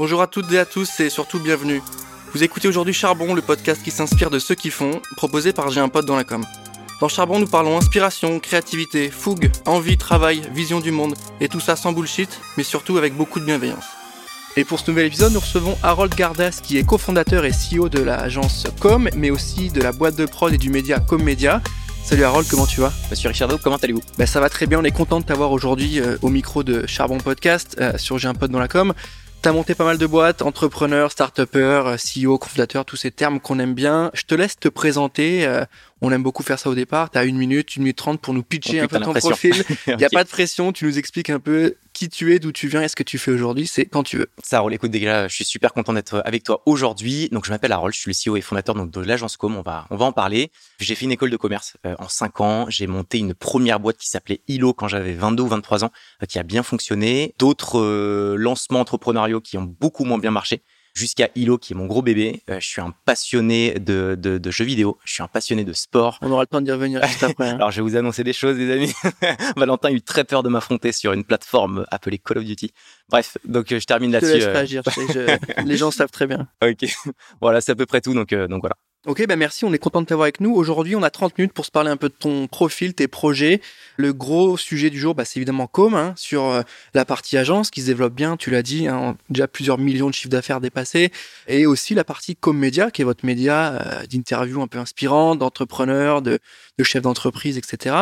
Bonjour à toutes et à tous et surtout bienvenue. Vous écoutez aujourd'hui Charbon, le podcast qui s'inspire de ceux qui font, proposé par J'ai un pote dans la com. Dans Charbon, nous parlons inspiration, créativité, fougue, envie, travail, vision du monde, et tout ça sans bullshit, mais surtout avec beaucoup de bienveillance. Et pour ce nouvel épisode, nous recevons Harold Gardas, qui est cofondateur et CEO de l'agence Com, mais aussi de la boîte de prod et du média Com Media. Salut Harold, comment tu vas? Monsieur Richardo, comment allez-vous? Bah, Ça va très bien, on est content de t'avoir aujourd'hui euh, au micro de Charbon Podcast euh, sur J'ai un pote dans la com. T'as monté pas mal de boîtes, entrepreneur, start-upper, CEO, cofondateur, tous ces termes qu'on aime bien. Je te laisse te présenter. On aime beaucoup faire ça au départ. T'as une minute, une minute trente pour nous pitcher Oh un peu ton profil. Il n'y a pas de pression. Tu nous expliques un peu qui tu es, d'où tu viens et ce que tu fais aujourd'hui. C'est quand tu veux. Ça roule, écoute, déjà, je suis super content d'être avec toi aujourd'hui. Donc, je m'appelle Harold, je suis le CEO et fondateur donc, de l'agence Com. On va, on va en parler. J'ai fait une école de commerce euh, en 5 ans. J'ai monté une première boîte qui s'appelait Hilo quand j'avais 22 ou 23 ans, euh, qui a bien fonctionné. D'autres euh, lancements entrepreneuriaux qui ont beaucoup moins bien marché. Jusqu'à Hilo, qui est mon gros bébé. Euh, je suis un passionné de, de, de jeux vidéo. Je suis un passionné de sport. On aura le temps d'y revenir juste après. hein. Alors, je vais vous annoncer des choses, les amis. Valentin a eu très peur de m'affronter sur une plateforme appelée Call of Duty. Bref, donc euh, je termine je te là-dessus. laisse euh, je sais, je- Les gens savent très bien. Ok, voilà, c'est à peu près tout. Donc, donc voilà. Ok, bah merci, on est content de t'avoir avec nous. Aujourd'hui, on a 30 minutes pour se parler un peu de ton profil, tes projets. Le gros sujet du jour, bah, c'est évidemment Com, hein, sur euh, la partie agence qui se développe bien, tu l'as dit, hein, déjà plusieurs millions de chiffres d'affaires dépassés, et aussi la partie Com Média, qui est votre média euh, d'interviews un peu inspirants, d'entrepreneurs, de, de chefs d'entreprise, etc.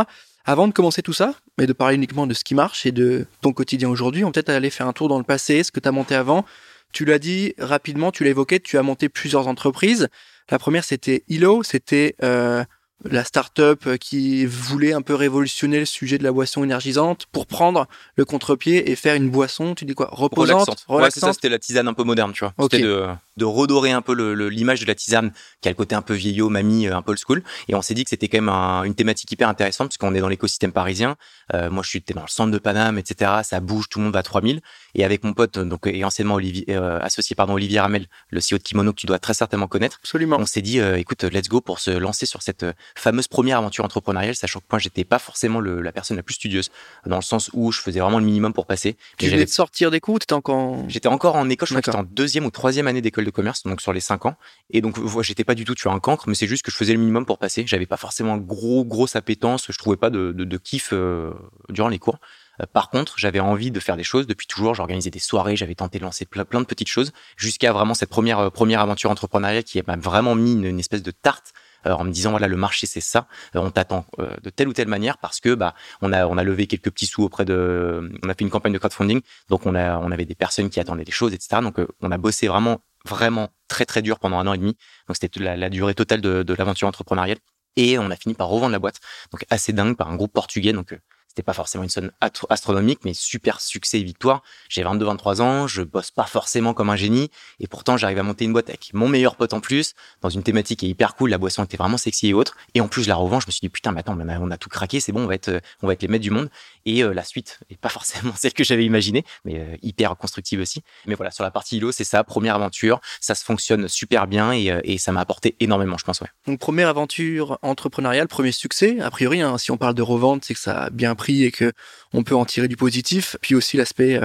Avant de commencer tout ça, mais de parler uniquement de ce qui marche et de ton quotidien aujourd'hui, on peut peut-être aller faire un tour dans le passé, ce que tu as monté avant. Tu l'as dit rapidement, tu l'as évoqué, tu as monté plusieurs entreprises. La première, c'était Ilo, c'était euh, la start-up qui voulait un peu révolutionner le sujet de la boisson énergisante pour prendre le contre-pied et faire une boisson, tu dis quoi, reposante, Relaxante. Ouais, c'est ça, c'était la tisane un peu moderne, tu vois. Ok. C'était de, de redorer un peu l'image de la tisane qui a le côté un peu vieillot, mamie, euh, un peu old school. Et on s'est dit que c'était quand même un- une thématique hyper intéressante puisqu'on est dans l'écosystème parisien. Euh, moi, je suis dans le centre de Paname, etc. Ça bouge, tout le monde va à 3000. Et avec mon pote, donc, et anciennement Olivier, euh, associé, pardon, Olivier Ramel, le CEO de Kimono que tu dois très certainement connaître. Absolument. on s'est dit, euh, écoute, let's go pour se lancer sur cette euh, fameuse première aventure entrepreneuriale, sachant que moi, j'étais pas forcément le- la personne la plus studieuse, dans le sens où je faisais vraiment le minimum pour passer. Tu venais de sortir des cours, tu étais encore en... J'étais encore en école, je crois que j'étais en deuxième ou troisième année d'école de commerce, donc sur les cinq ans. Et donc, j'étais pas du tout tué un cancre, mais c'est juste que je faisais le minimum pour passer. J'avais pas forcément un gros, grosse appétence. Je trouvais pas de, de, de kiff euh, durant les cours. Euh, Par contre, j'avais envie de faire des choses depuis toujours. J'organisais des soirées, j'avais tenté de lancer plein, plein de petites choses jusqu'à vraiment cette première euh, première aventure entrepreneuriale qui m'a vraiment mis une, une espèce de tarte euh, en me disant voilà le marché c'est ça. Euh, on t'attend de telle ou telle manière parce que bah on a on a levé quelques petits sous auprès de on a fait une campagne de crowdfunding donc on a on avait des personnes qui attendaient des choses etc. Donc on a bossé vraiment vraiment très très dur pendant un an et demi. Donc c'était la, durée totale de, l'aventure entrepreneuriale. Et on a fini par revendre la boîte. Donc assez dingue par un groupe portugais. Donc euh, c'était pas forcément une somme astronomique, mais super succès et victoire. J'ai 22-23 ans, je bosse pas forcément comme un génie, et pourtant j'arrive à monter une boîte avec mon meilleur pote en plus, dans une thématique qui est hyper cool, la boisson était vraiment sexy et autre, et en plus la revends, je me suis dit putain, mais attends, mais on a, on a tout craqué, c'est bon, on va être, euh, on va être les maîtres du monde, et euh, la suite est pas forcément celle que j'avais imaginée, mais euh, hyper constructive aussi. Mais voilà, sur la partie ILO, c'est ça, première aventure, ça se fonctionne super bien, et, euh, et ça m'a apporté énormément, je pense, ouais. Donc première aventure entrepreneuriale, premier succès. A priori, hein, si on parle de revente, c'est que ça a bien pris et que on peut en tirer du positif. Puis aussi l'aspect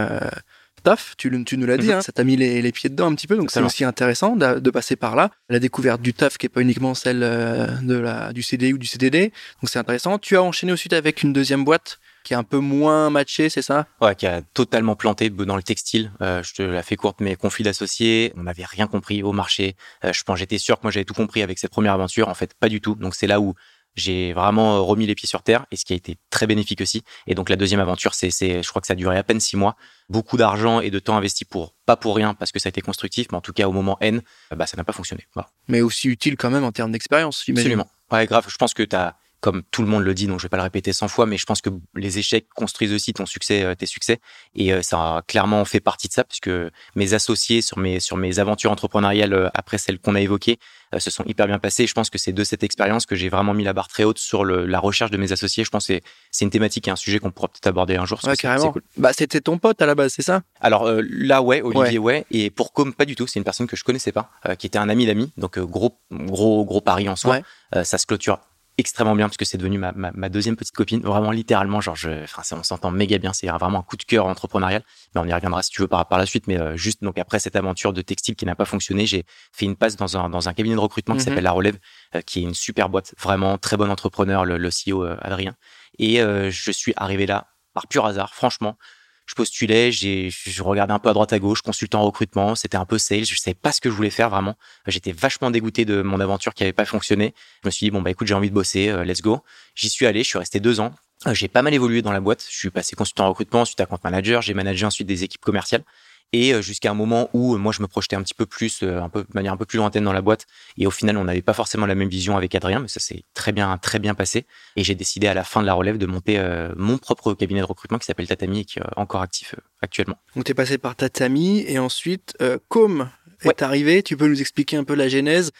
taf, tu, nous l'as dit, Mhm. hein, ça t'a mis les, les pieds dedans un petit peu. Donc c'est aussi intéressant de, de passer par là. La découverte du taf qui est pas uniquement celle euh, de la, du CDI ou du CDD. Donc c'est intéressant. Tu as enchaîné ensuite avec une deuxième boîte qui est un peu moins matchée, c'est ça? Ouais, qui a totalement planté dans le textile. Euh, je te la fais courte, mais conflit d'associés, on n'avait rien compris au marché. Euh, je pense, j'étais sûr que moi j'avais tout compris avec cette première aventure. En fait, pas du tout. Donc c'est là où j'ai vraiment euh, remis les pieds sur terre et ce qui a été très bénéfique aussi. Et donc la deuxième aventure, c'est, c'est, je crois que ça a duré à peine six mois. Beaucoup d'argent et de temps investi pour pas pour rien parce que ça a été constructif, mais en tout cas au moment N, euh, bah ça n'a pas fonctionné. Voilà. Mais aussi utile quand même en termes d'expérience. Absolument. Ouais, grave. Je pense que tu as, comme tout le monde le dit, donc je vais pas le répéter 100 fois, mais je pense que les échecs construisent aussi ton succès, euh, tes succès. Et euh, ça a clairement fait partie de ça, puisque mes associés sur mes, sur mes aventures entrepreneuriales euh, après celles qu'on a évoquées se sont hyper bien passées. Je pense que c'est de cette expérience que j'ai vraiment mis la barre très haute sur le, la recherche de mes associés. Je pense que c'est, une thématique et un sujet qu'on pourra peut-être aborder un jour. Ouais, carrément. cool. Bah, c'était ton pote à la base, c'est ça? Alors euh, là, ouais, Olivier, ouais. Et pour Com, pas du tout. C'est une personne que je connaissais pas, euh, qui était un ami d'ami. Donc euh, gros, gros, gros pari en soi. Ouais. Ça se clôture extrêmement bien parce que c'est devenu ma, ma, deuxième petite copine. Vraiment, littéralement, genre, je, enfin, on s'entend méga bien. C'est vraiment un coup de cœur entrepreneurial. Mais on y reviendra si tu veux par, par la suite. Mais euh, juste donc après cette aventure de textile qui n'a pas fonctionné, j'ai fait une passe dans un, dans un cabinet de recrutement qui mhm. s'appelle La Relève, euh, qui est une super boîte. Vraiment très bon entrepreneur, le, le CEO euh, Adrien. Et je suis arrivé là par pur hasard, franchement je postulais, je regardais un peu à droite à gauche, consultant en recrutement, c'était un peu sales, je savais pas ce que je voulais faire vraiment. J'étais vachement dégoûté de mon aventure qui avait pas fonctionné. Je me suis dit bon bah écoute j'ai envie de bosser, euh, let's go. J'y suis allé, je suis resté deux ans. Euh, j'ai pas mal évolué dans la boîte. Je suis passé consultant en recrutement, ensuite à compte manager, j'ai managé ensuite des équipes commerciales et euh, jusqu'à un moment où euh, moi je me projetais un petit peu plus, euh, un peu de manière un peu plus lointaine dans la boîte, et au final on n'avait pas forcément la même vision avec Adrien, mais ça s'est très bien très bien passé, et j'ai décidé à la fin de la relève de monter mon propre cabinet de recrutement qui s'appelle Tatami et qui est encore actif actuellement. Donc tu es passé par Tatami et ensuite Com est arrivé. Tu peux nous expliquer un peu la genèse,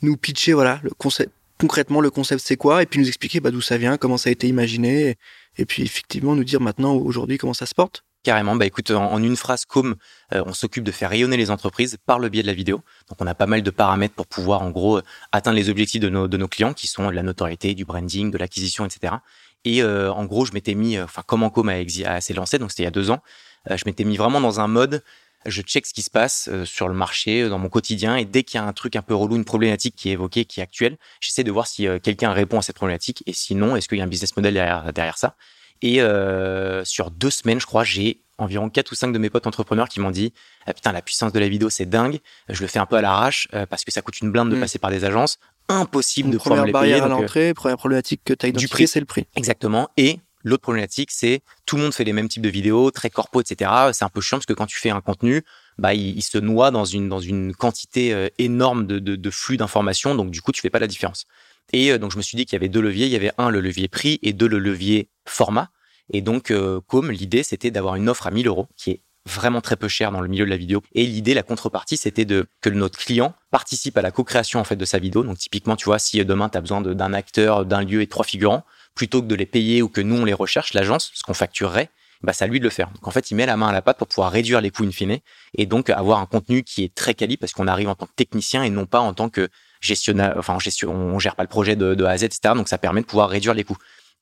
nous pitcher voilà le concept concrètement le concept c'est quoi? Et puis nous expliquer bah, d'où ça vient, comment ça a été imaginé et puis effectivement nous dire maintenant aujourd'hui comment ça se porte. Carrément, bah écoute, en, une phrase comme euh, on s'occupe de faire rayonner les entreprises par le biais de la vidéo. Donc on a pas mal de paramètres pour pouvoir en gros atteindre les objectifs de nos, de nos clients qui sont la notoriété, du branding, de l'acquisition, etc. Et euh, en gros, je m'étais mis, euh, enfin comme Com a, a s'est lancé, donc c'était il y a deux ans, je m'étais mis vraiment dans un mode, je check ce qui se passe sur le marché, dans mon quotidien, et dès qu'il y a un truc un peu relou, une problématique qui est évoquée, qui est actuelle, j'essaie de voir si quelqu'un répond à cette problématique, et sinon, est-ce qu'il y a un business model derrière, derrière ça? Et euh, sur deux semaines, je crois, j'ai environ quatre ou cinq de mes potes entrepreneurs qui m'ont dit ah, putain la puissance de la vidéo c'est dingue je le fais un peu à l'arrache euh, parce que ça coûte une blinde de mm. passer par des agences impossible de pouvoir les payer. Première barrière à euh, l'entrée, première problématique que tu as identifiée, c'est le prix. Exactement. Et l'autre problématique, c'est tout le monde fait les mêmes types de vidéos, très corpo, etc. C'est un peu chiant parce que quand tu fais un contenu, bah il, se noie dans une dans une quantité énorme de, de, de flux d'informations, donc du coup tu fais pas la différence. Et donc je me suis dit qu'il y avait deux leviers. Il y avait un le levier prix et deux le levier format. Et donc, euh, comme l'idée, c'était d'avoir une offre à 1000 euros, qui est vraiment très peu cher dans le milieu de la vidéo. Et l'idée, la contrepartie, c'était de que notre client participe à la co-création en fait de sa vidéo. Donc typiquement, tu vois, si euh, demain tu as besoin d'un acteur, d'un lieu et trois figurants, plutôt que de les payer ou que nous on les recherche, l'agence, ce qu'on facturerait, bah c'est à lui de le faire. Donc en fait, il met la main à la pâte pour pouvoir réduire les coûts in fine et donc avoir un contenu qui est très quali parce qu'on arrive en tant que technicien et non pas en tant que gestionnaire. Enfin, gestion, on gère pas le projet de, A à Z, etc. Donc ça permet de pouvoir réduire les coûts.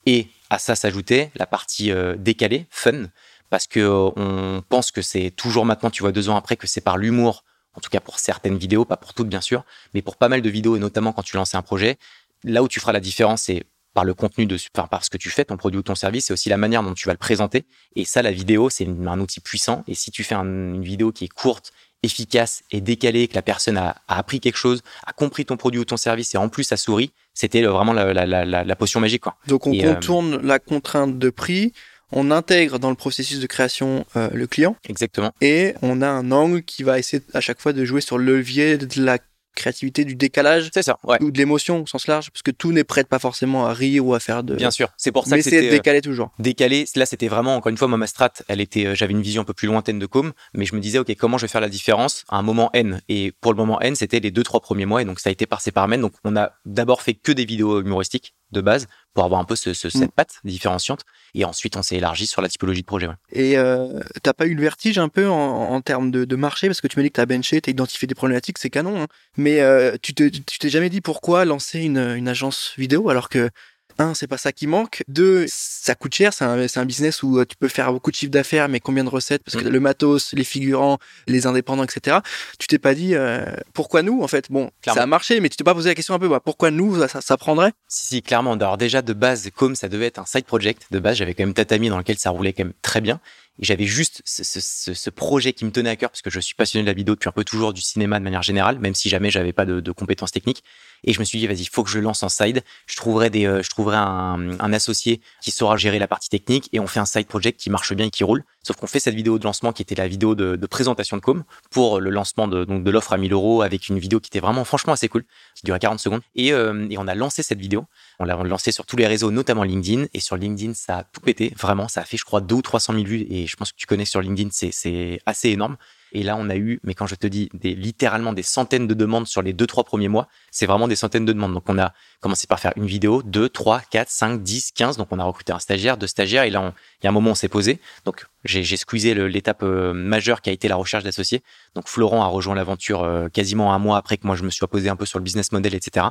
Et à ça s'ajoutait la partie euh, décalée, fun, parce que euh, on pense que c'est toujours maintenant, tu vois, deux ans après, que c'est par l'humour, en tout cas pour certaines vidéos, pas pour toutes bien sûr, mais pour pas mal de vidéos et notamment quand tu lances un projet, là où tu feras la différence, c'est par le contenu de, enfin, par ce que tu fais, ton produit ou ton service, c'est aussi la manière dont tu vas le présenter. Et ça, la vidéo, c'est un outil puissant. Et si tu fais une vidéo qui est courte, efficace et décalée, que la personne a, a, appris quelque chose, a compris ton produit ou ton service et en plus a souri, c'était vraiment la, la, la, la, potion magique. Quoi. Donc on euh, contourne la contrainte de prix, on intègre dans le processus de création euh, le client. Exactement. Et on a un angle qui va essayer à chaque fois de jouer sur le levier de la créativité, du décalage, c'est ça, ouais. ou de l'émotion au sens large, parce que tout n'est prêt pas forcément à rire ou à faire de. Bien sûr, c'est pour ça Mais que c'était euh, décalé toujours. Décalé. Là, c'était vraiment encore une fois moi ma strat. Elle était, euh, j'avais une vision un peu plus lointaine de com, mais je me disais ok comment je vais faire la différence à un moment n? Et pour le moment n, c'était les deux trois premiers mois, et donc ça a été par ces. Donc on a d'abord fait que des vidéos humoristiques de base pour avoir un peu ce, ce, cette mm. patte différenciante. Et ensuite, on s'est élargi sur la typologie de projet. Ouais. Et euh, t'as pas eu le vertige un peu en, en termes de, de, marché? Parce que tu m'as dit que t'as benché, t'as identifié des problématiques, c'est canon. Hein. Mais euh, tu t'es jamais dit pourquoi lancer une, une agence vidéo alors que un, c'est pas ça qui manque. Deux, ça coûte cher. C'est un, un, business où euh, tu peux faire beaucoup de chiffre d'affaires, mais combien de recettes? Parce que mm. le matos, les figurants, les indépendants, etc. Tu t'es pas dit euh, pourquoi nous en fait? Bon, ça a marché, mais tu t'es pas posé la question un peu bah, pourquoi nous ça, ça, prendrait? Si, si, clairement. Alors déjà de base, comme ça devait être un side project, de base j'avais quand même Tatami dans lequel ça roulait quand même très bien. Et j'avais juste ce, ce, ce, projet qui me tenait à cœur parce que je suis passionné de la vidéo depuis un peu toujours du cinéma de manière générale, même si jamais j'avais pas de, de, compétences techniques. Et je me suis dit, vas-y, il faut que je lance en side. Je trouverai des, euh, je trouverai un, un, associé qui saura gérer la partie technique et on fait un side project qui marche bien et qui roule. Sauf qu'on fait cette vidéo de lancement qui était la vidéo de, de présentation de com pour le lancement de, donc de l'offre à 1000 euros avec une vidéo qui était vraiment franchement assez cool, qui durait 40 secondes. Et, euh, et on a lancé cette vidéo. On l'a lancé sur tous les réseaux, notamment LinkedIn. Et sur LinkedIn, ça a tout pété. Vraiment, ça a fait, je crois, 2 ou 300 000 vues. Et je pense que tu connais sur LinkedIn, c'est assez énorme. Et là, on a eu, mais quand je te dis des, littéralement des centaines de demandes sur les deux, trois premiers mois, c'est vraiment des centaines de demandes. Donc, on a commencé par faire une vidéo, deux, trois, quatre, cinq, dix, quinze. Donc, on a recruté un stagiaire, deux stagiaires. Et là, il y a un moment, on s'est posé. Donc, j'ai squeezé l'étape euh, majeure qui a été la recherche d'associés. Donc, Florent a rejoint l'aventure euh, quasiment un mois après que moi, je me suis posé un peu sur le business model, etc.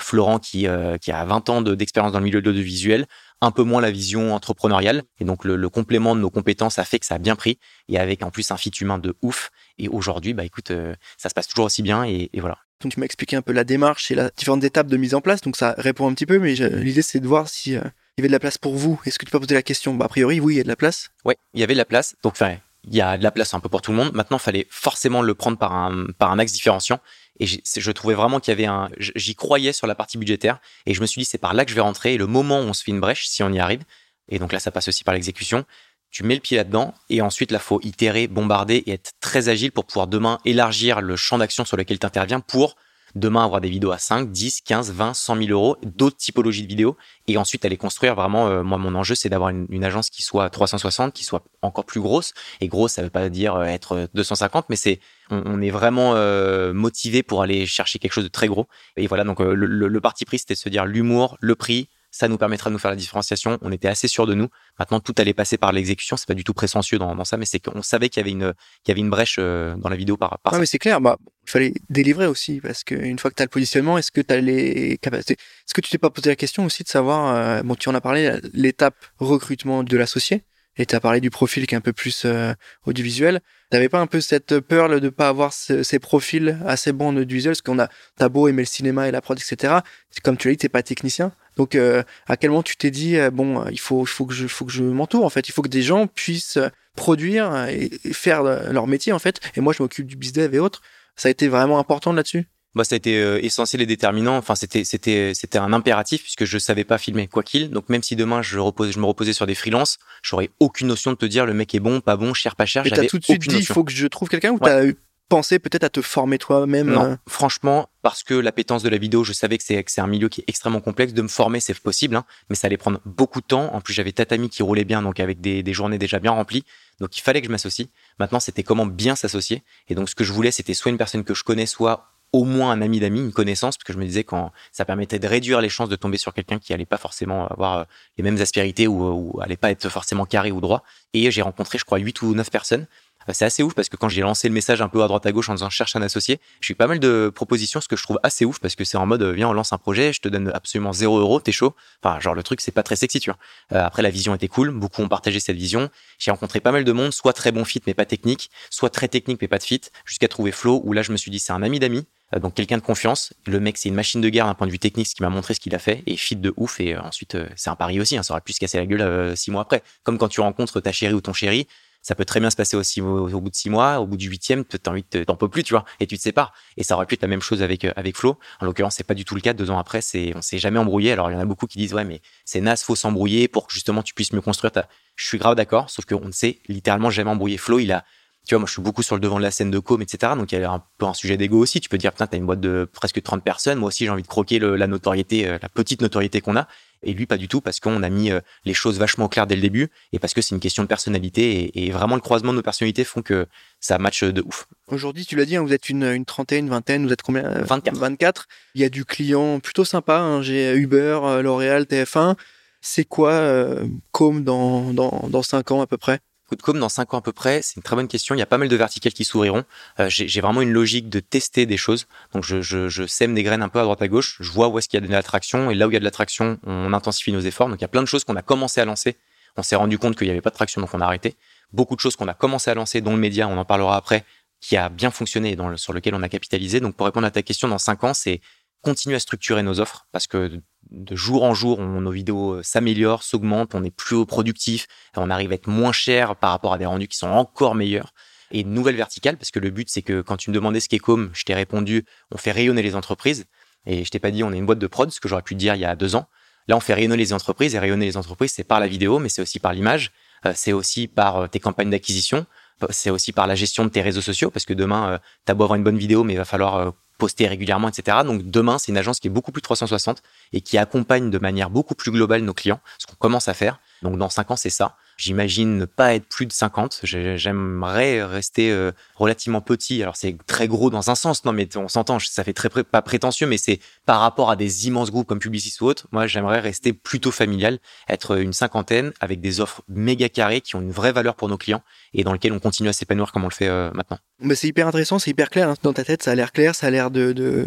Florent qui, qui a 20 ans d'expérience dans le milieu de l'audiovisuel, un peu moins la vision entrepreneuriale. Et donc le, complément de nos compétences a fait que ça a bien pris. Et avec en plus un fit humain de ouf. Et aujourd'hui, bah écoute, ça se passe toujours aussi bien. Et, voilà. Donc tu m'as expliqué un peu la démarche et les différentes étapes de mise en place. Donc ça répond un petit peu, mais l'idée c'est de voir si il y avait de la place pour vous. Est-ce que tu peux poser la question? Bah, A priori, oui, il y a de la place. Oui, il y avait de la place. Donc, enfin, il y a de la place un peu pour tout le monde. Maintenant, il fallait forcément le prendre par un, par un axe différenciant. Et je trouvais vraiment qu'il y avait un. J'y croyais sur la partie budgétaire. Et je me suis dit, c'est par là que je vais rentrer. Et le moment où on se fait une brèche, si on y arrive, et donc là, ça passe aussi par l'exécution, tu mets le pied là-dedans. Et ensuite, là, faut itérer, bombarder et être très agile pour pouvoir demain élargir le champ d'action sur lequel tu interviens pour demain avoir des vidéos à 5, 10, 15, 20, 100 000 euros, d'autres typologies de vidéos, et ensuite aller construire vraiment, euh, moi mon enjeu c'est d'avoir une, agence qui soit 360, qui soit encore plus grosse, et grosse ça veut pas dire euh, être 250, mais c'est on, est vraiment euh, motivé pour aller chercher quelque chose de très gros, et voilà donc le, le parti pris c'était de se dire l'humour, le prix, ça nous permettra de nous faire la différenciation. On était assez sûr de nous. Maintenant, tout allait passer par l'exécution. C'est pas du tout prétentieux dans, ça, mais c'est qu'on savait qu'il y avait une, qu'il y avait une brèche euh, dans la vidéo par, par mais c'est clair. Bah, il fallait délivrer aussi parce qu'une fois que tu as le positionnement, est-ce que tu as les capacités Est-ce que tu t'es pas posé la question aussi de savoir, euh, bon, tu en as parlé, l'étape recrutement de l'associé et tu as parlé du profil qui est un peu plus euh, audiovisuel. T'avais pas un peu cette peur de pas avoir ces profils assez bons en audiovisuel? Parce qu'on a t'as beau aimer le cinéma et la prod etc. Comme tu l'as dit, t'es pas technicien. Donc euh, à quel moment tu t'es dit euh, bon il faut faut que je faut que je m'entoure en fait? Il faut que des gens puissent produire et, faire leur métier en fait. Et moi je m'occupe du business et autres. Ça a été vraiment important là-dessus? Bah, ça a été euh, essentiel et déterminant. Enfin, c'était, c'était, c'était un impératif puisque je savais pas filmer quoi qu'il. Donc, même si demain je repose, je me reposais sur des freelances, j'aurais aucune notion de te dire le mec est bon, pas bon, cher, pas cher. J'avais tout de suite dit, il faut que je trouve quelqu'un ou t'as pensé peut-être à te former toi-même Non, euh franchement, parce que l'appétence de la vidéo, je savais que c'est, que c'est un milieu qui est extrêmement complexe. De me former, c'est possible, hein, mais ça allait prendre beaucoup de temps. En plus, j'avais Tatami qui roulait bien, donc avec des, des journées déjà bien remplies. Donc, il fallait que je m'associe. Maintenant, c'était comment bien s'associer. Et donc, ce que je voulais, c'était soit une personne que je connais, soit au moins un ami d'amis, une connaissance, parce que je me disais quand ça permettait de réduire les chances de tomber sur quelqu'un qui allait pas forcément avoir euh, les mêmes aspérités ou, ou allait pas être forcément carré ou droit. Et j'ai rencontré, je crois, huit ou neuf personnes. Euh, c'est assez ouf parce que quand j'ai lancé le message un peu à droite à gauche en disant cherche un associé, j'ai eu pas mal de propositions, ce que je trouve assez ouf parce que c'est en mode euh, viens on lance un projet, je te donne absolument zéro euro, t'es chaud. Enfin genre le truc c'est pas très sexy tu vois. après la vision était cool, beaucoup ont partagé cette vision. J'ai rencontré pas mal de monde, soit très bon fit mais pas technique, soit très technique mais pas de fit, jusqu'à trouver Flo où là je me suis dit c'est un ami d'amis euh, donc quelqu'un de confiance. Le mec, c'est une machine de guerre d'un point de vue technique, ce qui m'a montré ce qu'il a fait, et fit de ouf. Et euh, ensuite, euh, c'est un pari aussi, hein, ça aurait pu se casser la gueule six mois après. Comme quand tu rencontres ta chérie ou ton chéri, ça peut très bien se passer aussi au, bout de six mois, au bout du huitième, t'as envie, t'en peux plus, tu vois, et tu te sépares. Et ça aurait pu être la même chose avec avec Flo. En l'occurrence, c'est pas du tout le cas. Deux ans après, c'est on s'est jamais embrouillé. Alors il y en a beaucoup qui disent ouais, mais c'est naze, faut s'embrouiller pour que justement tu puisses mieux construire ta. Je suis grave d'accord, sauf qu'on ne sait littéralement jamais embrouiller. Flo, il a tu vois, moi, je suis beaucoup sur le devant de la scène de com, etc. Donc, il y a un peu un sujet d'ego aussi. Tu peux dire, putain, t'as une boîte de presque 30 personnes. Moi aussi, j'ai envie de croquer la notoriété, euh, la petite notoriété qu'on a. Et lui, pas du tout, parce qu'on a mis euh, les choses vachement claires dès le début et parce que c'est une question de personnalité. Et, vraiment, le croisement de nos personnalités font que ça match de ouf. Aujourd'hui, tu l'as dit, hein, vous êtes une, une trentaine, une vingtaine, vous êtes combien 24. Euh, 24. Il y a du client plutôt sympa. Hein. J'ai Uber, L'Oréal, TF1. C'est quoi Com dans, dans, dans 5 ans à peu près? Coup de dans 5 ans à peu près, c'est une très bonne question. Il y a pas mal de verticales qui s'ouvriront. Euh, j'ai vraiment une logique de tester des choses. Donc je, je, je, sème des graines un peu à droite à gauche. Je vois où est-ce qu'il y a de l'attraction et là où il y a de l'attraction, on intensifie nos efforts. Donc il y a plein de choses qu'on a commencé à lancer. On s'est rendu compte qu'il n'y avait pas de traction, donc on a arrêté. Beaucoup de choses qu'on a commencé à lancer, dont le média, on en parlera après, qui a bien fonctionné et dans sur lequel on a capitalisé. Donc pour répondre à ta question, dans 5 ans, c'est continuer à structurer nos offres parce que de jour en jour, nos vidéos euh, s'améliorent, s'augmentent, on est plus productif, on arrive à être moins cher par rapport à des rendus qui sont encore meilleurs. Et nouvelle verticale, parce que le but, c'est que quand tu me demandais ce qu'est Com, je t'ai répondu, on fait rayonner les entreprises. Et je t'ai pas dit, on est une boîte de prod, ce que j'aurais pu dire il y a deux ans. Là, on fait rayonner les entreprises, et rayonner les entreprises, c'est par la vidéo, mais c'est aussi par l'image, euh, c'est aussi par euh, tes campagnes d'acquisition, c'est aussi par la gestion de tes réseaux sociaux, parce que demain, tu as beau avoir une bonne vidéo, mais il va falloir poster régulièrement, etc. Donc demain, c'est une agence qui est beaucoup plus 360 et qui accompagne de manière beaucoup plus globale nos clients, ce qu'on commence à faire. Donc dans cinq ans, c'est ça. J'imagine ne pas être plus de 50. J'aimerais rester euh, relativement petit. Alors c'est très gros dans un sens, non mais on s'entend, ça fait très pas prétentieux, mais c'est par rapport à des immenses groupes comme Publicis ou autres. Moi, j'aimerais rester plutôt familial, être une cinquantaine avec des offres méga carrées qui ont une vraie valeur pour nos clients et dans lesquelles on continue à s'épanouir comme on le fait euh, maintenant. Mais c'est hyper intéressant, c'est hyper clair hein. dans ta tête. Ça a l'air clair, ça a l'air de, de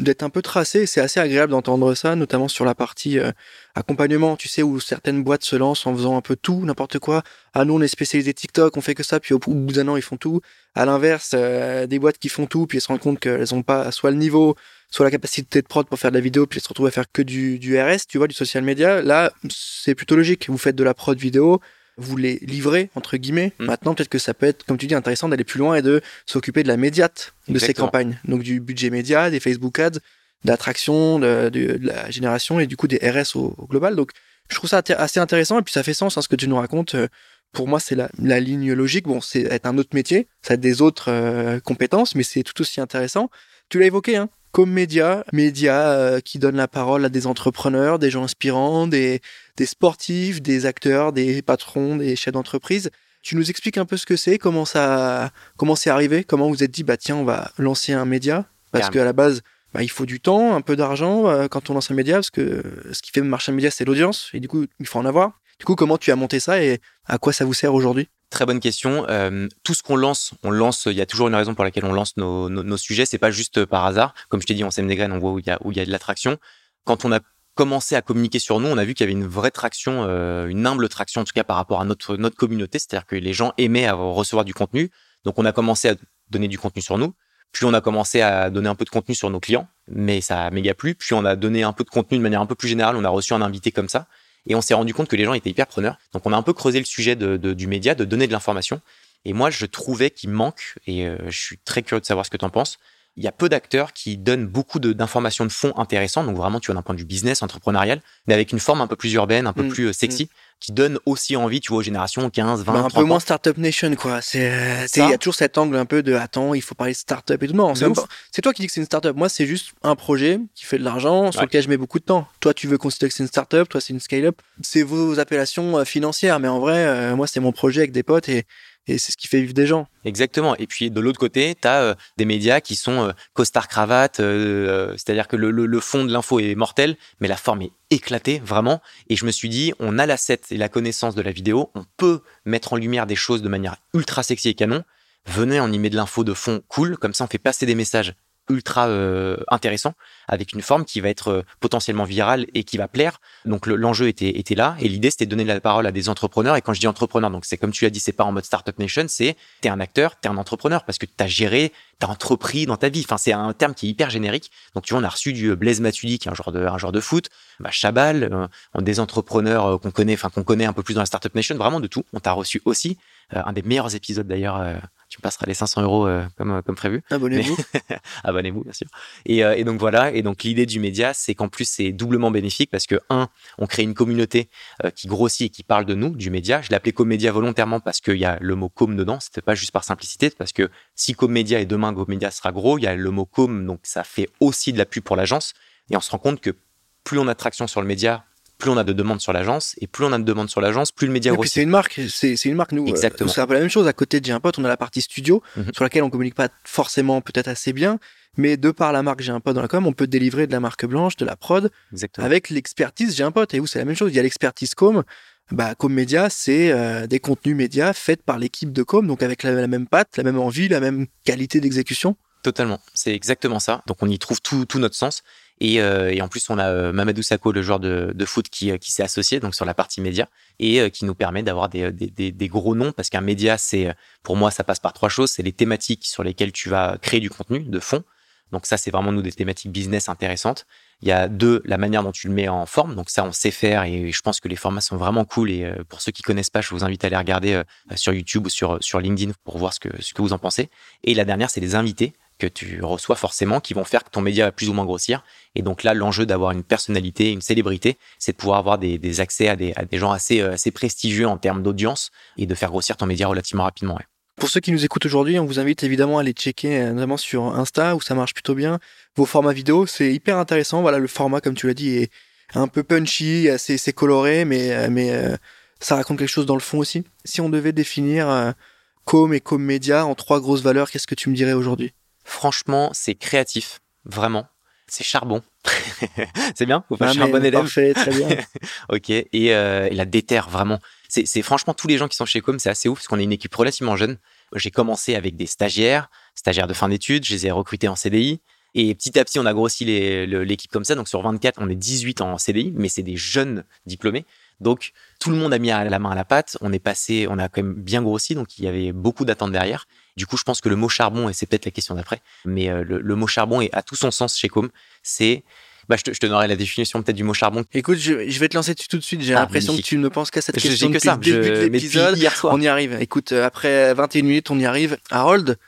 d'être un peu tracé. C'est assez agréable d'entendre ça, notamment sur la partie euh, accompagnement, tu sais, où certaines boîtes se lancent en faisant un peu tout, n'importe quoi. Ah, nous, on est spécialisé TikTok, on fait que ça, puis au bout d'un an, ils font tout. À l'inverse, euh, des boîtes qui font tout, puis elles se rendent compte qu'elles ont pas soit le niveau, soit la capacité de prod pour faire de la vidéo, puis elles se retrouvent à faire que du, du RS, tu vois, du social media. Là, c'est plutôt logique. Vous faites de la prod vidéo, vous les livrez, entre guillemets. Mm. Maintenant, peut-être que ça peut être, comme tu dis, intéressant d'aller plus loin et de s'occuper de la médiate de ces campagnes. Donc du budget média, des Facebook ads, d'attraction, de, de, la génération et du coup des RS au, global. Donc je trouve ça assez intéressant et puis ça fait sens hein, ce que tu nous racontes. Euh, pour moi, c'est la, la, ligne logique. Bon, c'est être un autre métier, ça a des autres euh, compétences, mais c'est tout aussi intéressant. Tu l'as évoqué, hein, comme média, média euh, qui donne la parole à des entrepreneurs, des gens inspirants, des, des sportifs, des acteurs, des patrons, des chefs d'entreprise. Tu nous expliques un peu ce que c'est, comment ça, comment c'est arrivé, comment vous êtes dit, bah tiens, on va lancer un média, parce qu'à la base, bah, il faut du temps, un peu d'argent euh, quand on lance un média, parce que ce qui fait marcher un média, c'est l'audience, et du coup, il faut en avoir. Du coup, comment tu as monté ça et à quoi ça vous sert aujourd'hui? Très bonne question. Euh, tout ce qu'on lance, on lance. Il y a toujours une raison pour laquelle on lance nos, nos, nos sujets. C'est pas juste par hasard. Comme je t'ai dit, on sème des graines, on voit où il y a, où il y a de l'attraction. Quand on a commencé à communiquer sur nous, on a vu qu'il y avait une vraie traction, euh, une humble traction en tout cas par rapport à notre notre communauté. C'est-à-dire que les gens aimaient recevoir du contenu. Donc on a commencé à donner du contenu sur nous. Puis on a commencé à donner un peu de contenu sur nos clients, mais ça a méga plu. Puis on a donné un peu de contenu de manière un peu plus générale. On a reçu un invité comme ça. Et on s'est rendu compte que les gens étaient hyper preneurs. Donc on a un peu creusé le sujet de, du média, de donner de l'information. Et moi, je trouvais qu'il manque, et euh, je suis très curieux de savoir ce que tu en penses, il y a peu d'acteurs qui donnent beaucoup d'informations de, fond intéressantes. Donc vraiment, tu vois, d'un point de vue business, entrepreneurial, mais avec une forme un peu plus urbaine, un peu mm, plus euh, sexy. Mm. qui donne aussi envie, tu vois, aux générations 15, 20, bah, Un peu moins Startup Nation, quoi. C'est, euh, il y a toujours cet angle un peu de, attends, il faut parler de startup et tout. Non, c'est toi qui dis que c'est une startup. Moi, c'est juste un projet qui fait de l'argent, sur lequel je mets beaucoup de temps. Toi, tu veux considérer que c'est une startup, toi, c'est une scale-up. C'est vos appellations euh, financières, mais en vrai, moi, c'est mon projet avec des potes et, et c'est ce qui fait vivre des gens. Exactement. Et puis de l'autre côté, tu as euh, des médias qui sont euh, costard cravate, euh, c'est-à-dire que le, le, fond de l'info est mortel, mais la forme est éclatée vraiment. Et je me suis dit, on a l'asset et la connaissance de la vidéo, on peut mettre en lumière des choses de manière ultra sexy et canon. Venez, on y met de l'info de fond cool, comme ça on fait passer des messages ultra euh, intéressant avec une forme qui va être euh, potentiellement virale et qui va plaire. Donc l'enjeu était était là et l'idée c'était de donner la parole à des entrepreneurs. Et quand je dis entrepreneur donc c'est comme tu l'as dit c'est pas en mode startup nation c'est t'es un acteur t'es un entrepreneur parce que t'as géré t'as entrepris dans ta vie. Enfin c'est un terme qui est hyper générique. Donc tu vois on a reçu du Blaise Matuidi qui est un joueur de un joueur de foot bah Chabal euh, des entrepreneurs qu'on connaît enfin qu'on connaît un peu plus dans la startup nation. Vraiment de tout. On t'a reçu aussi un des meilleurs épisodes d'ailleurs tu passeras les 500 euros euh, comme, euh, comme prévu. Abonnez-vous. Abonnez-vous, bien sûr. Et, euh, et, donc voilà. Et donc l'idée du média, c'est qu'en plus c'est doublement bénéfique parce que un, on crée une communauté qui grossit et qui parle de nous, du média. Je l'ai appelé Comédia volontairement parce qu'il y a le mot com dedans. C'était pas juste par simplicité, parce que si Comédia et demain Comédia sera gros, il y a le mot com, donc ça fait aussi de la pub pour l'agence. Et on se rend compte que plus on a de traction sur le média, plus on a de demandes sur l'agence et plus on a de demandes sur l'agence, plus le média grossit. C'est une marque, c'est une marque nous. Euh, Exactement. c'est un peu la même chose. À côté de J'ai un pote, on a la partie studio mhm. sur laquelle on communique pas forcément peut-être assez bien, mais de par la marque J'ai un pote dans la com, on peut délivrer de la marque blanche, de la prod, avec l'expertise J'ai un pote. Et vous, c'est la même chose. Il y a l'expertise com. Bah, Com Média, c'est euh, des contenus médias faits par l'équipe de com, donc avec la, même patte, la même envie, la même qualité d'exécution. Totalement, c'est exactement ça. Donc on y trouve tout, tout notre sens. Et, euh, et, en plus, on a euh, Mamadou Sakho, le joueur de, de foot, qui, euh, qui s'est associé donc sur la partie média et qui nous permet d'avoir des, des, des, gros noms parce qu'un média, c'est pour moi, ça passe par trois choses. C'est les thématiques sur lesquelles tu vas créer du contenu de fond. Donc ça, c'est vraiment nous des thématiques business intéressantes. Il y a deux, la manière dont tu le mets en forme. Donc ça, on sait faire et je pense que les formats sont vraiment cool. Et pour ceux qui connaissent pas, je vous invite à aller regarder sur YouTube ou sur, sur LinkedIn pour voir ce que, ce que vous en pensez. Et la dernière, c'est les invités que tu reçois forcément qui vont faire que ton média va plus ou moins grossir. Et donc là, l'enjeu d'avoir une personnalité, une célébrité, c'est de pouvoir avoir des, accès à des, gens assez, euh, assez prestigieux en termes d'audience et de faire grossir ton média relativement rapidement. Pour ceux qui nous écoutent aujourd'hui, on vous invite évidemment à aller checker euh, notamment sur Insta où ça marche plutôt bien. Vos formats vidéo, c'est hyper intéressant. Voilà, le format, comme tu l'as dit, est un peu punchy, assez, coloré, mais, euh, ça raconte quelque chose dans le fond aussi. Si on devait définir com et com média en trois grosses valeurs, qu'est-ce que tu me dirais aujourd'hui? Franchement, c'est créatif, vraiment. C'est charbon. c'est bien? Vous faites un bon élève Parfait, très bien. ok. Et, euh, la déterre, vraiment. C'est franchement tous les gens qui sont chez Com, c'est assez ouf parce qu'on est une équipe relativement jeune. J'ai commencé avec des stagiaires, stagiaires de fin d'études. Je les ai recrutés en CDI. Et petit à petit, on a grossi l'équipe comme ça. Donc sur 24, on est 18 en CDI, mais c'est des jeunes diplômés. Donc tout le monde a mis la main à la pâte. On est passé, on a quand même bien grossi, donc il y avait beaucoup d'attentes derrière. Du coup, je pense que le mot charbon, et c'est peut-être la question d'après, mais euh, le, mot charbon est, a tout son sens chez Com. C'est bah, je, te, je te donnerai la définition peut-être du mot charbon. Écoute, je, vais te lancer tout de suite. J'ai ah, l'impression que tu ne penses qu'à cette question que depuis ça. le début de l'épisode. On y arrive. Écoute, euh, après 21 minutes, on y arrive. Harold,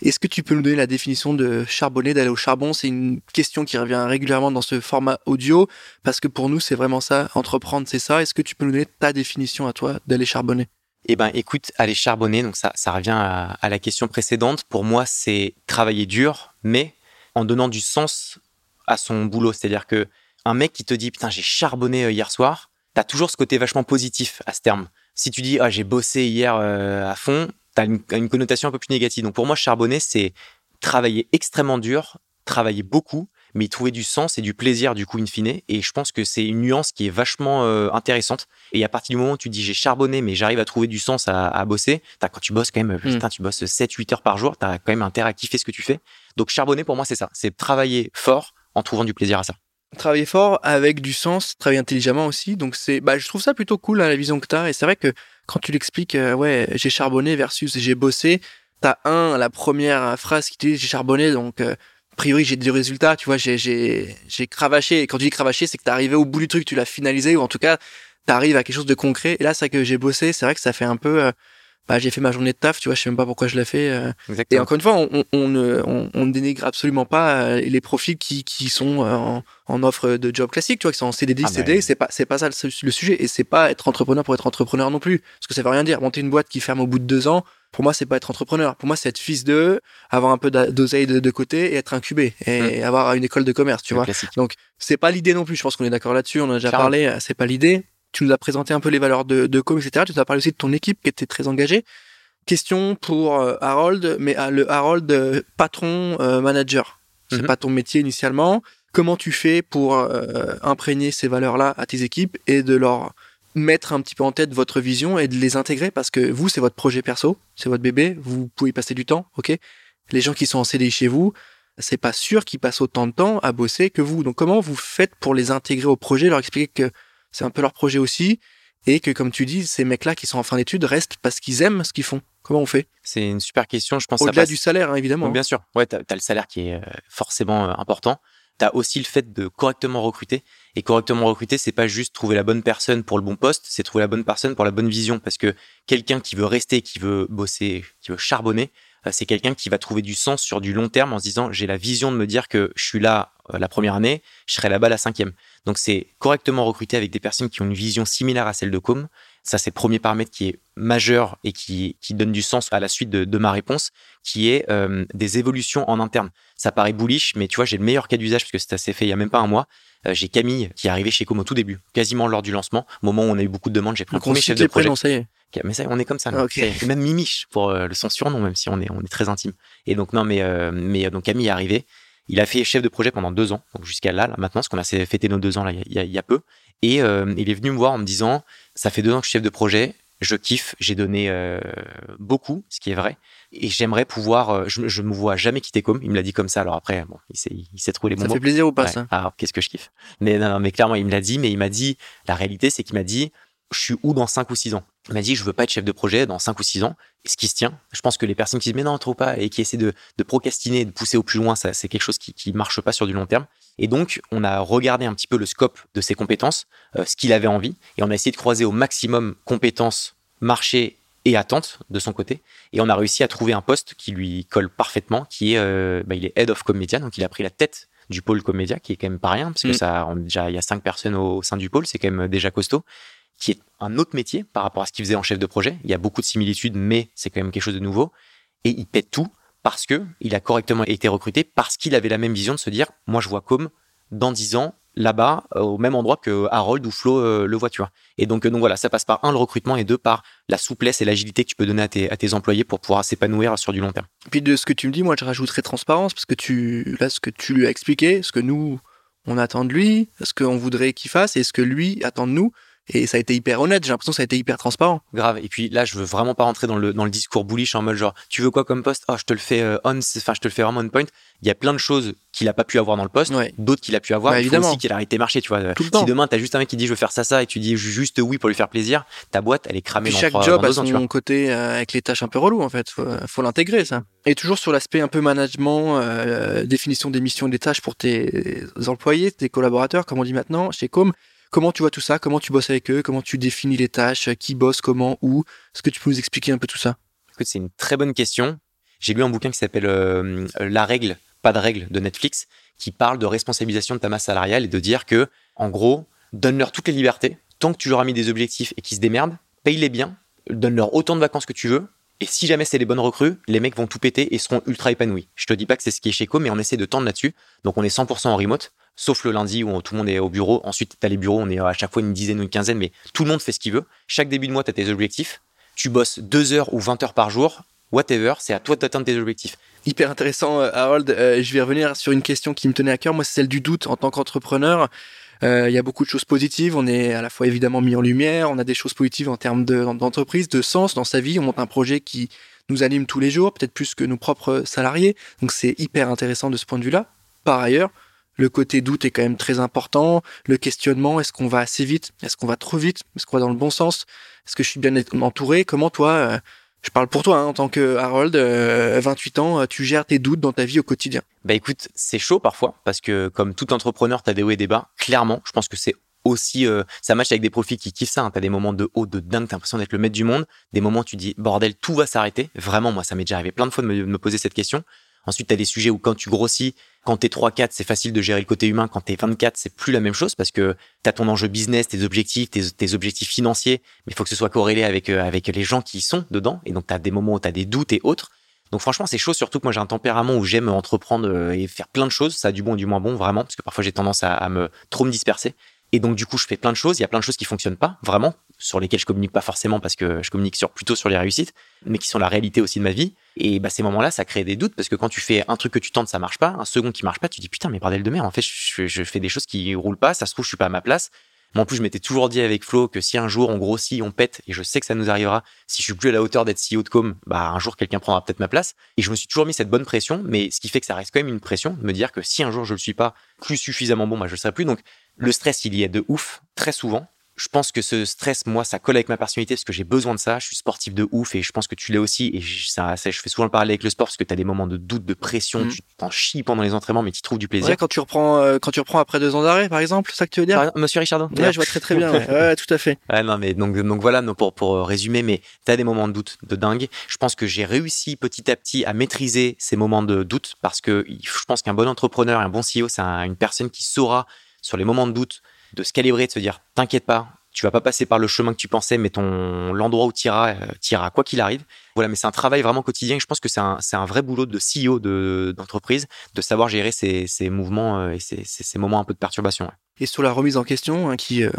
est-ce que tu peux nous donner la définition de charbonner, d'aller au charbon? C'est une question qui revient régulièrement dans ce format audio, parce que pour nous, c'est vraiment ça. Entreprendre, c'est ça. Est-ce que tu peux nous donner ta définition à toi d'aller charbonner? Eh ben, écoute, aller charbonner, donc ça, ça revient à, la question précédente. Pour moi, c'est travailler dur, mais en donnant du sens à son boulot. C'est-à-dire que un mec qui te dit putain j'ai charbonné euh, hier soir, t'as toujours ce côté vachement positif à ce terme. Si tu dis ah j'ai bossé hier euh, à fond, t'as une, une connotation un peu plus négative. Donc pour moi charbonner c'est travailler extrêmement dur, travailler beaucoup, mais trouver du sens et du plaisir du coup in fine. Et je pense que c'est une nuance qui est vachement euh, intéressante. Et à partir du moment où tu dis j'ai charbonné, mais j'arrive à trouver du sens à, à bosser, as, quand tu bosses quand même, mm. putain, tu bosses 7-8 heures par jour, tu as quand même intérêt à kiffer ce que tu fais. Donc charbonner pour moi c'est ça, c'est travailler fort en trouvant du plaisir à ça. Travailler fort avec du sens, travailler intelligemment aussi. Donc c'est, bah, je trouve ça plutôt cool hein, la vision que tu as. Et c'est vrai que quand tu l'expliques, euh, ouais, j'ai charbonné versus j'ai bossé, t'as un, la première phrase qui te dit j'ai charbonné, donc euh, priori j'ai des résultats, tu vois, j'ai j'ai j'ai cravaché. Et quand tu dis cravaché, c'est que t'es arrivé au bout du truc, tu l'as finalisé ou en tout cas t'arrives à quelque chose de concret. Et là, c'est que j'ai bossé, c'est vrai que ça fait un peu euh, bah, j'ai fait ma journée de taf, tu vois, je sais même pas pourquoi je l'ai fait. Euh. Et encore une fois, on, on, ne, on, on, dénigre absolument pas euh, les profils qui, qui sont euh, en, en, offre de job classique, tu vois, qui sont en CDD, ah, CD, c'est pas, c'est pas ça le, sujet. Et c'est pas être entrepreneur pour être entrepreneur non plus. Parce que ça veut rien dire. Monter une boîte qui ferme au bout de deux ans, pour moi, c'est pas être entrepreneur. Pour moi, c'est être fils d'eux, avoir un peu d'oseille de, de, côté et être incubé et mmh. avoir une école de commerce, tu vois. Donc, c'est pas l'idée non plus. Je pense qu'on est d'accord là-dessus. On en a déjà parlé. C'est pas l'idée. Tu nous as présenté un peu les valeurs de, de com, etc. Tu nous as parlé aussi de ton équipe qui était très engagée. Question pour euh, Harold, mais ah, le Harold euh, patron euh, manager. C'est mhm. pas ton métier initialement. Comment tu fais pour imprégner ces valeurs-là à tes équipes et de leur mettre un petit peu en tête votre vision et de les intégrer parce que vous, c'est votre projet perso, c'est votre bébé, vous pouvez y passer du temps, ok? Les gens qui sont en CDI chez vous, c'est pas sûr qu'ils passent autant de temps à bosser que vous. Donc comment vous faites pour les intégrer au projet, leur expliquer que c'est un peu leur projet aussi et que comme tu dis, ces mecs-là qui sont en fin d'études restent parce qu'ils aiment ce qu'ils font? Comment on fait? C'est une super question. Je pense au-delà du salaire, hein, évidemment. bien sûr. Ouais, t'as as le salaire qui est euh, forcément euh, important. T'as aussi le fait de correctement recruter. Et correctement recruter, c'est pas juste trouver la bonne personne pour le bon poste, c'est trouver la bonne personne pour la bonne vision. Parce que quelqu'un qui veut rester, qui veut bosser, qui veut charbonner, euh, c'est quelqu'un qui va trouver du sens sur du long terme en se disant j'ai la vision de me dire que je suis là la première année, je serai là-bas la cinquième. Donc c'est correctement recruter avec des personnes qui ont une vision similaire à celle de Com. Ça, c'est le premier paramètre qui est majeur et qui, qui donne du sens à la suite de, de ma réponse, qui est euh, des évolutions en interne. Ça paraît bullish, mais tu vois, j'ai le meilleur cas d'usage parce que c'est assez fait il y a même pas un mois. Euh, j'ai Camille qui est arrivée chez Com au tout début, quasiment lors du lancement, moment où on a eu beaucoup de demandes. J'ai pris un premier chef de projet. ça y est. Mais ça, on est comme ça. Même Mimiche pour euh, le son surnom, même si on est on est très intime. Et donc non, mais mais donc Camille est arrivé. Il a fait chef de projet pendant deux ans, donc jusqu'à là, là maintenant, parce qu'on a fêté nos deux ans là il y a, il y a peu. Et il est venu me voir en me disant, ça fait deux ans que je suis chef de projet, je kiffe, j'ai donné euh, beaucoup, ce qui est vrai, et j'aimerais pouvoir, euh, je, je me vois jamais quitter Com. Il me l'a dit comme ça. Alors après, bon, il s'est, il s'est trouvé les bons mots. Ça fait plaisir ou pas ça? Alors qu'est-ce que je kiffe Mais non, non, mais clairement, il me l'a dit. Mais il m'a dit, la réalité, c'est qu'il m'a dit, je suis où dans 5 ou 6 ans? Il m'a dit, je veux pas être chef de projet dans 5 ou 6 ans. ce qui se tient, je pense que les personnes qui disent, mais non, trop pas, et qui essaient de, de procrastiner, de pousser au plus loin, ça, c'est quelque chose qui, qui marche pas sur du long terme. Et donc, on a regardé un petit peu le scope de ses compétences, euh, ce qu'il avait envie, et on a essayé de croiser au maximum compétences, marché et attentes de son côté. Et on a réussi à trouver un poste qui lui colle parfaitement, qui est, euh, bah, il est head of comédia, donc il a pris la tête du pôle comédia, qui est quand même pas rien, parce que mm. ça, déjà, il y a cinq personnes au, sein du pôle, c'est quand même déjà costaud qui est un autre métier par rapport à ce qu'il faisait en chef de projet. Il y a beaucoup de similitudes, mais c'est quand même quelque chose de nouveau. Et il pète tout parce que il a correctement été recruté, parce qu'il avait la même vision de se dire, moi je vois comme dans dix ans là-bas euh, au même endroit que Harold ou Flo euh, le voit, tu vois. Et donc, euh, donc voilà, ça passe par un le recrutement et deux par la souplesse et l'agilité que tu peux donner à tes, à tes employés pour pouvoir s'épanouir sur du long terme. Puis de ce que tu me dis, moi je rajouterais transparence parce que tu là ce que tu lui as expliqué, ce que nous on attend de lui, ce qu'on voudrait qu'il fasse et ce que lui attend de nous. Et ça a été hyper honnête, j'ai l'impression que ça a été hyper transparent. Grave. Et puis là, je veux vraiment pas rentrer dans le, dans le discours bullish en mode genre, tu veux quoi comme poste? Oh, je te le fais euh, on, enfin, je te le fais vraiment on point. Il y a plein de choses qu'il a pas pu avoir dans le poste, d'autres qu'il a pu avoir. Bah, il faut aussi qu'il a arrêté marché, tu vois. Tout si demain, t'as juste un mec qui dit je veux faire ça, ça, et tu dis juste oui pour lui faire plaisir, ta boîte, elle est cramée dans Chaque job a son côté euh, avec les tâches un peu relou, en fait. Faut, faut l'intégrer, ça. Et toujours sur l'aspect un peu management, euh, définition des missions et des tâches pour tes employés, tes collaborateurs, comme on dit maintenant, chez Com. Comment tu vois tout ça? Comment tu bosses avec eux? Comment tu définis les tâches? Qui bosse? Comment? Où? Est-ce que tu peux nous expliquer un peu tout ça? C'est une très bonne question. J'ai lu un bouquin qui s'appelle euh, La règle, pas de règle de Netflix, qui parle de responsabilisation de ta masse salariale et de dire que, en gros, donne-leur toutes les libertés. Tant que tu leur as mis des objectifs et qu'ils se démerdent, paye-les bien, donne-leur autant de vacances que tu veux, et si jamais c'est les bonnes recrues, les mecs vont tout péter et seront ultra épanouis. Je te dis pas que c'est ce qui est chez Co, mais on essaie de tendre là-dessus. Donc on est 100% en remote, sauf le lundi où tout le monde est au bureau. Ensuite, tu as les bureaux, on est à chaque fois une dizaine ou une quinzaine, mais tout le monde fait ce qu'il veut. Chaque début de mois, tu as tes objectifs. Tu bosses 2 heures ou 20 heures par jour, whatever, c'est à toi d'atteindre tes objectifs. Hyper intéressant, euh, Harold. Euh, je vais revenir sur une question qui me tenait à cœur. Moi, c'est celle du doute en tant qu'entrepreneur. Euh, il y a beaucoup de choses positives. On est à la fois évidemment mis en lumière. On a des choses positives en termes d'entreprise, de, sens dans sa vie. On monte un projet qui nous anime tous les jours, peut-être plus que nos propres salariés. Donc c'est hyper intéressant de ce point de vue-là. Par ailleurs, le côté doute est quand même très important. Le questionnement, est-ce qu'on va assez vite? Est-ce qu'on va trop vite? Est-ce qu'on va dans le bon sens? Est-ce que je suis bien entouré? Comment toi, euh, je parle pour toi hein, en tant que Harold, 28 euh, ans, tu gères tes doutes dans ta vie au quotidien? Bah écoute, c'est chaud parfois parce que comme tout entrepreneur, tu as des hauts et des bas. Clairement, je pense que c'est aussi euh, ça match avec des profils qui kiffent ça. Hein. T'as des moments de haut, de dingue, t'as l'impression d'être le maître du monde. Des moments où tu dis bordel, tout va s'arrêter. Vraiment, moi, ça m'est déjà arrivé plein de fois de me, poser cette question. Ensuite, t'as des sujets où quand tu grossis, quand t'es 3-4, c'est facile de gérer le côté humain. Quand t'es 24, c'est plus la même chose parce que t'as ton enjeu business, tes objectifs, tes, objectifs financiers, mais il faut que ce soit corrélé avec, euh, avec les gens qui y sont dedans. Et donc, t'as des moments où t'as des doutes et autres. Donc franchement, c'est chaud, surtout que moi j'ai un tempérament où j'aime entreprendre euh, et faire plein de choses. Ça a du bon et du moins bon, vraiment, parce que parfois j'ai tendance à, à me trop me disperser. Et donc, du coup, je fais plein de choses. Il y a plein de choses qui fonctionnent pas, vraiment, sur lesquelles je communique pas forcément parce que je communique sur, plutôt sur les réussites, mais qui sont la réalité aussi de ma vie. Et bah, ces moments-là, ça crée des doutes parce que quand tu fais un truc que tu tentes, ça marche pas, un second qui marche pas, tu dis putain, mais bordel de merde, en fait, je, fais des choses qui roulent pas, ça se trouve, je suis pas à ma place. Moi, en plus, je m'étais toujours dit avec Flo que si un jour on grossit, on pète, et je sais que ça nous arrivera, si je suis plus à la hauteur d'être CEO de com, bah, un jour quelqu'un prendra peut-être ma place. Et je me suis toujours mis cette bonne pression, mais ce qui fait que ça reste quand même une pression de me dire que si un jour je le suis pas plus suffisamment bon, bah, je le serai plus. Donc, le stress, il y est de ouf, très souvent. Je pense que ce stress, moi, ça colle avec ma personnalité parce que j'ai besoin de ça. Je suis sportif de ouf et je pense que tu l'es aussi. Et ça, je fais souvent le parallèle avec le sport parce que tu as des moments de doute, de pression. Mm. Tu t'en chies pendant les entraînements, mais tu trouves du plaisir. Ouais, quand tu reprends, euh, quand tu reprends après deux ans d'arrêt, par exemple, c'est ça que tu veux dire? Monsieur Richardon Ouais, je vois très très bien. ouais. tout à fait. Ouais, non, mais donc, donc voilà, pour, pour résumer, mais tu as des moments de doute de dingue. Je pense que j'ai réussi petit à petit à maîtriser ces moments de doute parce que je pense qu'un bon entrepreneur, un bon CEO, c'est une personne qui saura sur les moments de doute de se calibrer, de se dire t'inquiète pas, tu vas pas passer par le chemin que tu pensais, mais ton l'endroit où tu iras, euh, quoi qu'il arrive. Voilà, mais c'est un travail vraiment quotidien. Je pense que c'est un, un, vrai boulot de CEO d'entreprise de, savoir gérer ces, ces mouvements euh, et ces, ces, moments un peu de perturbation. Et sur la remise en question hein, qui euh,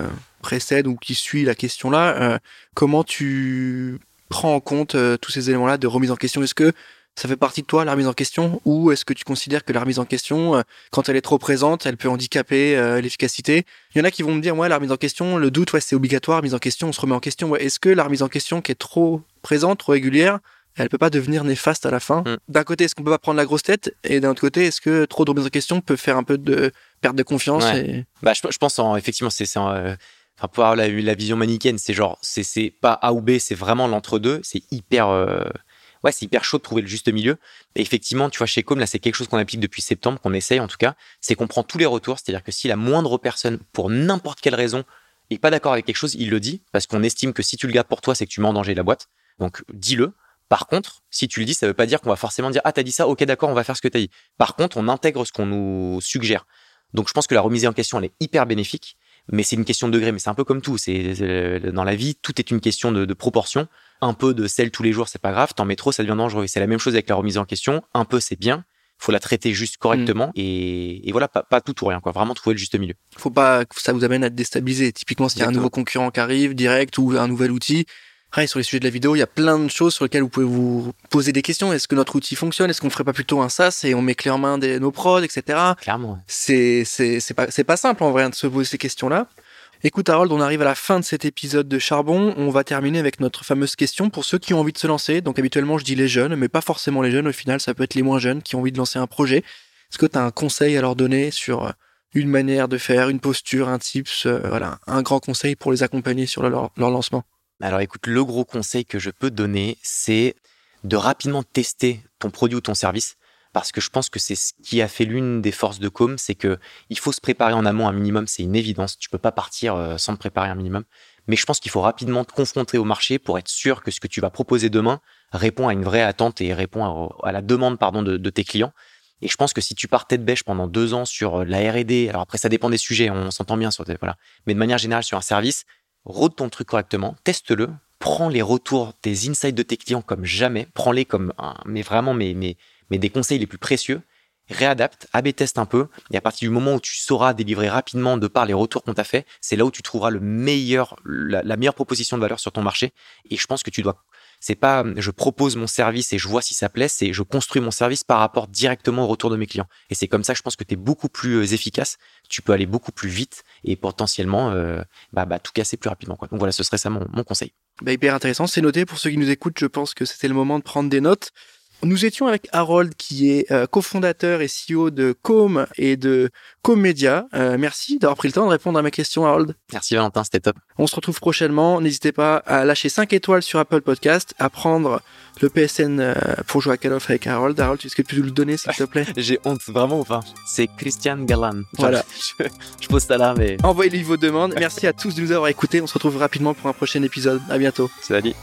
précède ou qui suit la question là, comment tu prends en compte tous ces éléments là de remise en question? Est-ce que ça fait partie de toi la remise en question? Ou est-ce que tu considères que la remise en question euh, quand elle est trop présente elle peut handicaper euh, l'efficacité? Il y en a qui vont me dire ouais la remise en question le doute ouais c'est obligatoire la remise en question on se remet en question. Ouais, est-ce que la remise en question qui est trop présente trop régulière elle peut pas devenir néfaste à la fin? Mm. d'un côté est-ce qu'on peut pas prendre la grosse tête? Et d'un autre côté est-ce que trop de remise en question peut faire un peu de perte de confiance bah je, pense en, effectivement c'est euh, enfin pour avoir la, la vision manichéenne c'est genre c'est pas A ou B c'est vraiment l'entre-deux. C'est hyper ouais, c'est hyper chaud de trouver le juste milieu. Et effectivement, tu vois, chez Com, là, c'est quelque chose qu'on applique depuis septembre, qu'on essaye en tout cas, c'est qu'on prend tous les retours. C'est-à-dire que si la moindre personne, pour n'importe quelle raison, est pas d'accord avec quelque chose, il le dit, parce qu'on estime que si tu le gardes pour toi, c'est que tu mets en danger la boîte. Donc, dis-le. Par contre, si tu le dis, ça veut pas dire qu'on va forcément dire, ah, t'as dit ça, ok, d'accord, on va faire ce que t'as dit. Par contre, on intègre ce qu'on nous suggère. Donc, je pense que la remise en question, elle est hyper bénéfique mais c'est une question de degré. Mais c'est un peu comme tout. C'est dans la vie, tout est une question de, proportion. Un peu de sel tous les jours, c'est pas grave. T'en mets trop, ça devient dangereux. C'est la même chose avec la remise en question. Un peu, c'est bien. Faut la traiter juste correctement mm. et, et, voilà, pas, pas, tout ou rien, quoi. Vraiment trouver le juste milieu. Faut pas que ça vous amène à te déstabiliser. Typiquement, s'il y a un nouveau concurrent qui arrive direct ou un nouvel outil, sur les sujets de la vidéo, il y a plein de choses sur lesquelles vous pouvez vous poser des questions. Est-ce que notre outil fonctionne? Est-ce qu'on ferait pas plutôt un SaaS et on met clé en main des, nos prods, etc. Clairement. C'est c'est c'est pas c'est pas simple en vrai hein, de se poser ces questions-là. Écoute Harold, on arrive à la fin de cet épisode de Charbon. On va terminer avec notre fameuse question pour ceux qui ont envie de se lancer. Donc habituellement je dis les jeunes, mais pas forcément les jeunes. Au final, ça peut être les moins jeunes qui ont envie de lancer un projet. Est-ce que tu as un conseil à leur donner sur euh, une manière de faire, une posture, un tips, euh, voilà, un grand conseil pour les accompagner sur leur, lancement? Alors écoute, le gros conseil que je peux donner, c'est de rapidement tester ton produit ou ton service parce que je pense que c'est ce qui a fait l'une des forces de Com, c'est que il faut se préparer en amont un minimum, c'est une évidence. Tu peux pas partir euh, sans te préparer un minimum. Mais je pense qu'il faut rapidement te confronter au marché pour être sûr que ce que tu vas proposer demain répond à une vraie attente et répond à, la demande pardon de, tes clients. Et je pense que si tu pars tête bêche pendant deux ans sur euh, la R&D, alors après ça dépend des sujets, on s'entend bien sur voilà, mais de manière générale sur un service, rôde ton truc correctement, teste-le, prends les retours, tes insights de tes clients comme jamais, prends-les comme un, mais vraiment mais mais mais des conseils les plus précieux, réadapte, AB teste un peu, et à partir du moment où tu sauras délivrer rapidement de par les retours qu'on t'a fait, c'est là où tu trouveras le meilleur, la, meilleure proposition de valeur sur ton marché. Et je pense que tu dois, c'est pas je propose mon service et je vois si ça plaît, c'est je construis mon service par rapport directement au retour de mes clients. Et c'est comme ça je pense que tu es beaucoup plus euh, efficace, tu peux aller beaucoup plus vite et potentiellement euh, bah, bah, tout casser plus rapidement. Donc voilà, ce serait ça mon, mon conseil. Bah, hyper intéressant, c'est noté pour ceux qui nous écoutent, je pense que c'était le moment de prendre des notes. Nous étions avec Harold, qui est euh, cofondateur et CEO de Com et de Com Media. Euh, merci d'avoir pris le temps de répondre à ma question, Harold. Merci Valentin, c'était top. On se retrouve prochainement. N'hésitez pas à lâcher 5 étoiles sur Apple Podcast, à prendre le PSN euh, pour jouer à Call of avec Harold. Harold, est-ce que tu peux le donner, s'il te plaît? J'ai honte, vraiment. Enfin, c'est Christian Galan. Voilà. je, je, pose ça là, mais... Envoyez-lui vos demandes. Merci à tous de nous avoir écoutés. On se retrouve rapidement pour un prochain épisode. À bientôt. Salut.